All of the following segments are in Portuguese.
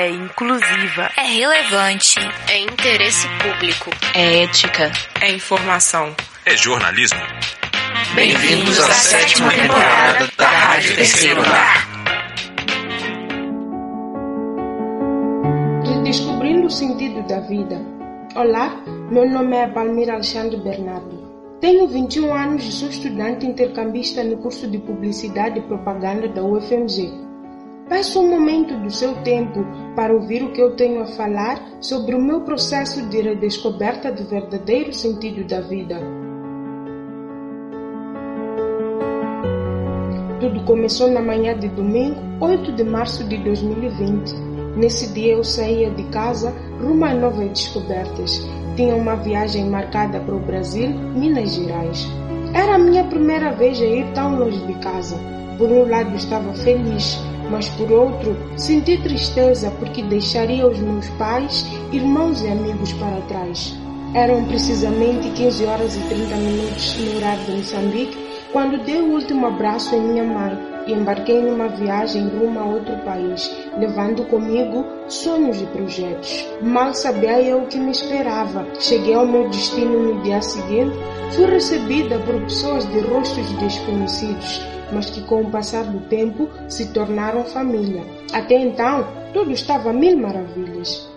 é inclusiva, é relevante, é interesse público, é ética, é informação, é jornalismo. Bem-vindos à sétima temporada da Rádio Terceiro Andar. Redescobrindo o sentido da vida. Olá, meu nome é Palmira Alexandre Bernardo. Tenho 21 anos e sou estudante intercambista no curso de Publicidade e Propaganda da UFMG. Peço um momento do seu tempo para ouvir o que eu tenho a falar sobre o meu processo de redescoberta do verdadeiro sentido da vida. Tudo começou na manhã de domingo, 8 de março de 2020. Nesse dia eu saía de casa rumo a novas descobertas tinha uma viagem marcada para o Brasil, Minas Gerais. Era a minha primeira vez a ir tão longe de casa. Por um lado estava feliz, mas por outro senti tristeza porque deixaria os meus pais, irmãos e amigos para trás. Eram precisamente 15 horas e 30 minutos no horário de Moçambique quando dei o último abraço em minha mãe e embarquei numa viagem rumo a outro país, levando comigo sonhos e projetos. Mal sabia eu o que me esperava. Cheguei ao meu destino no dia seguinte, fui recebida por pessoas de rostos desconhecidos, mas que com o passar do tempo se tornaram família. Até então, tudo estava a mil maravilhas.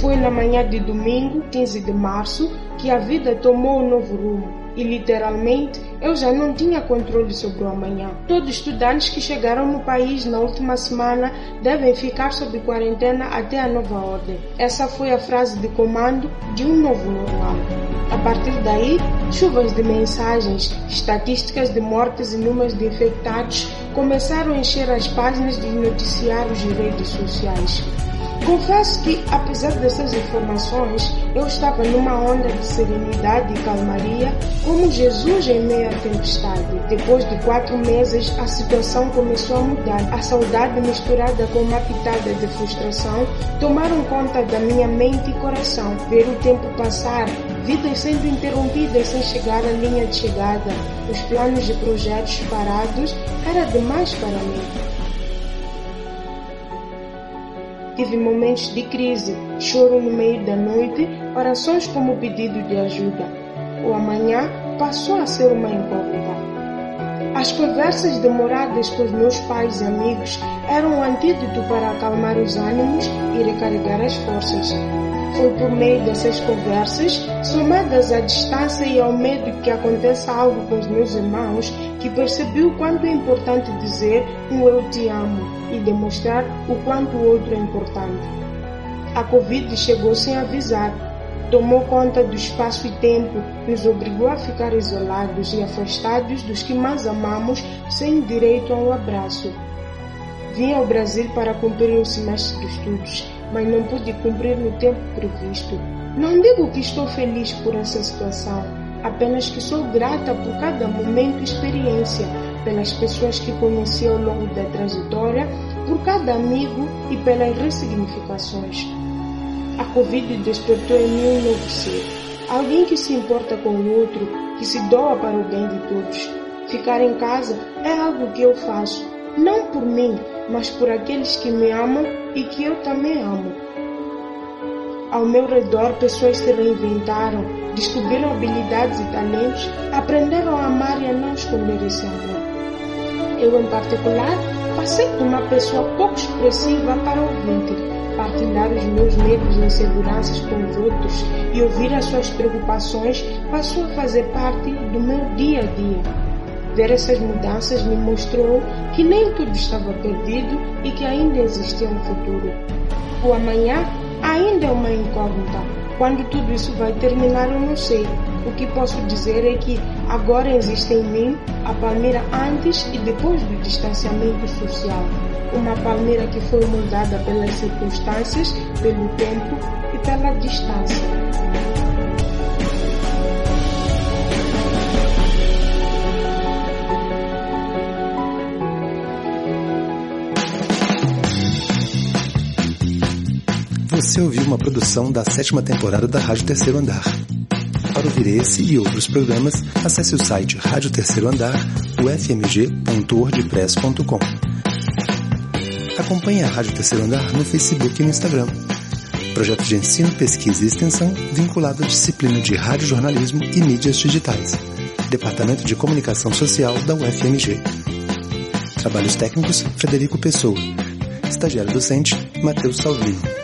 Foi na manhã de domingo, 15 de março, que a vida tomou um novo rumo e literalmente eu já não tinha controle sobre o amanhã. Todos os estudantes que chegaram no país na última semana devem ficar sob quarentena até a nova ordem. Essa foi a frase de comando de um novo normal. A partir daí, chuvas de mensagens, estatísticas de mortes e números de infectados começaram a encher as páginas dos noticiários e redes sociais. Confesso que, apesar dessas informações, eu estava numa onda de serenidade e calmaria, como Jesus em meio à tempestade. Depois de quatro meses, a situação começou a mudar. A saudade misturada com uma pitada de frustração tomaram conta da minha mente e coração. Ver o tempo passar, vidas sendo interrompidas sem chegar à linha de chegada, os planos e projetos parados, era demais para mim. Tive momentos de crise, choro no meio da noite, orações como pedido de ajuda. O amanhã passou a ser uma incógnita. As conversas demoradas com os meus pais e amigos eram um antídoto para acalmar os ânimos e recarregar as forças. Foi por meio dessas conversas, somadas à distância e ao medo que aconteça algo com os meus irmãos, que percebi o quanto é importante dizer um eu te amo e demonstrar o quanto o outro é importante. A Covid chegou sem avisar, tomou conta do espaço e tempo, nos obrigou a ficar isolados e afastados dos que mais amamos, sem direito a um abraço. Vim ao Brasil para cumprir o semestre de estudos mas não pude cumprir no tempo previsto. Não digo que estou feliz por essa situação, apenas que sou grata por cada momento e experiência, pelas pessoas que conheci ao longo da trajetória, por cada amigo e pelas ressignificações. A Covid despertou em mim um novo ser, alguém que se importa com o outro, que se doa para o bem de todos. Ficar em casa é algo que eu faço, não por mim, mas por aqueles que me amam e que eu também amo. Ao meu redor, pessoas se reinventaram, descobriram habilidades e talentos, aprenderam a amar e a não esconder esse amor. Eu, em particular, passei de uma pessoa pouco expressiva para ouvinte, partilhar os meus medos e inseguranças com os outros e ouvir as suas preocupações passou a fazer parte do meu dia a dia. Ver essas mudanças me mostrou que nem tudo estava perdido e que ainda existia um futuro. O amanhã ainda é uma incógnita. Quando tudo isso vai terminar, eu não sei. O que posso dizer é que agora existe em mim a Palmeira antes e depois do distanciamento social. Uma Palmeira que foi moldada pelas circunstâncias, pelo tempo e pela distância. Você ouviu uma produção da sétima temporada da Rádio Terceiro Andar. Para ouvir esse e outros programas, acesse o site Rádio Terceiro Andar, ufmg.wordpress.com. acompanhe a Rádio Terceiro Andar no Facebook e no Instagram. Projeto de ensino, pesquisa e extensão vinculado à disciplina de radiojornalismo e mídias digitais. Departamento de Comunicação Social da UFMG. Trabalhos técnicos, Frederico Pessoa. Estagiário docente, Matheus Salvino.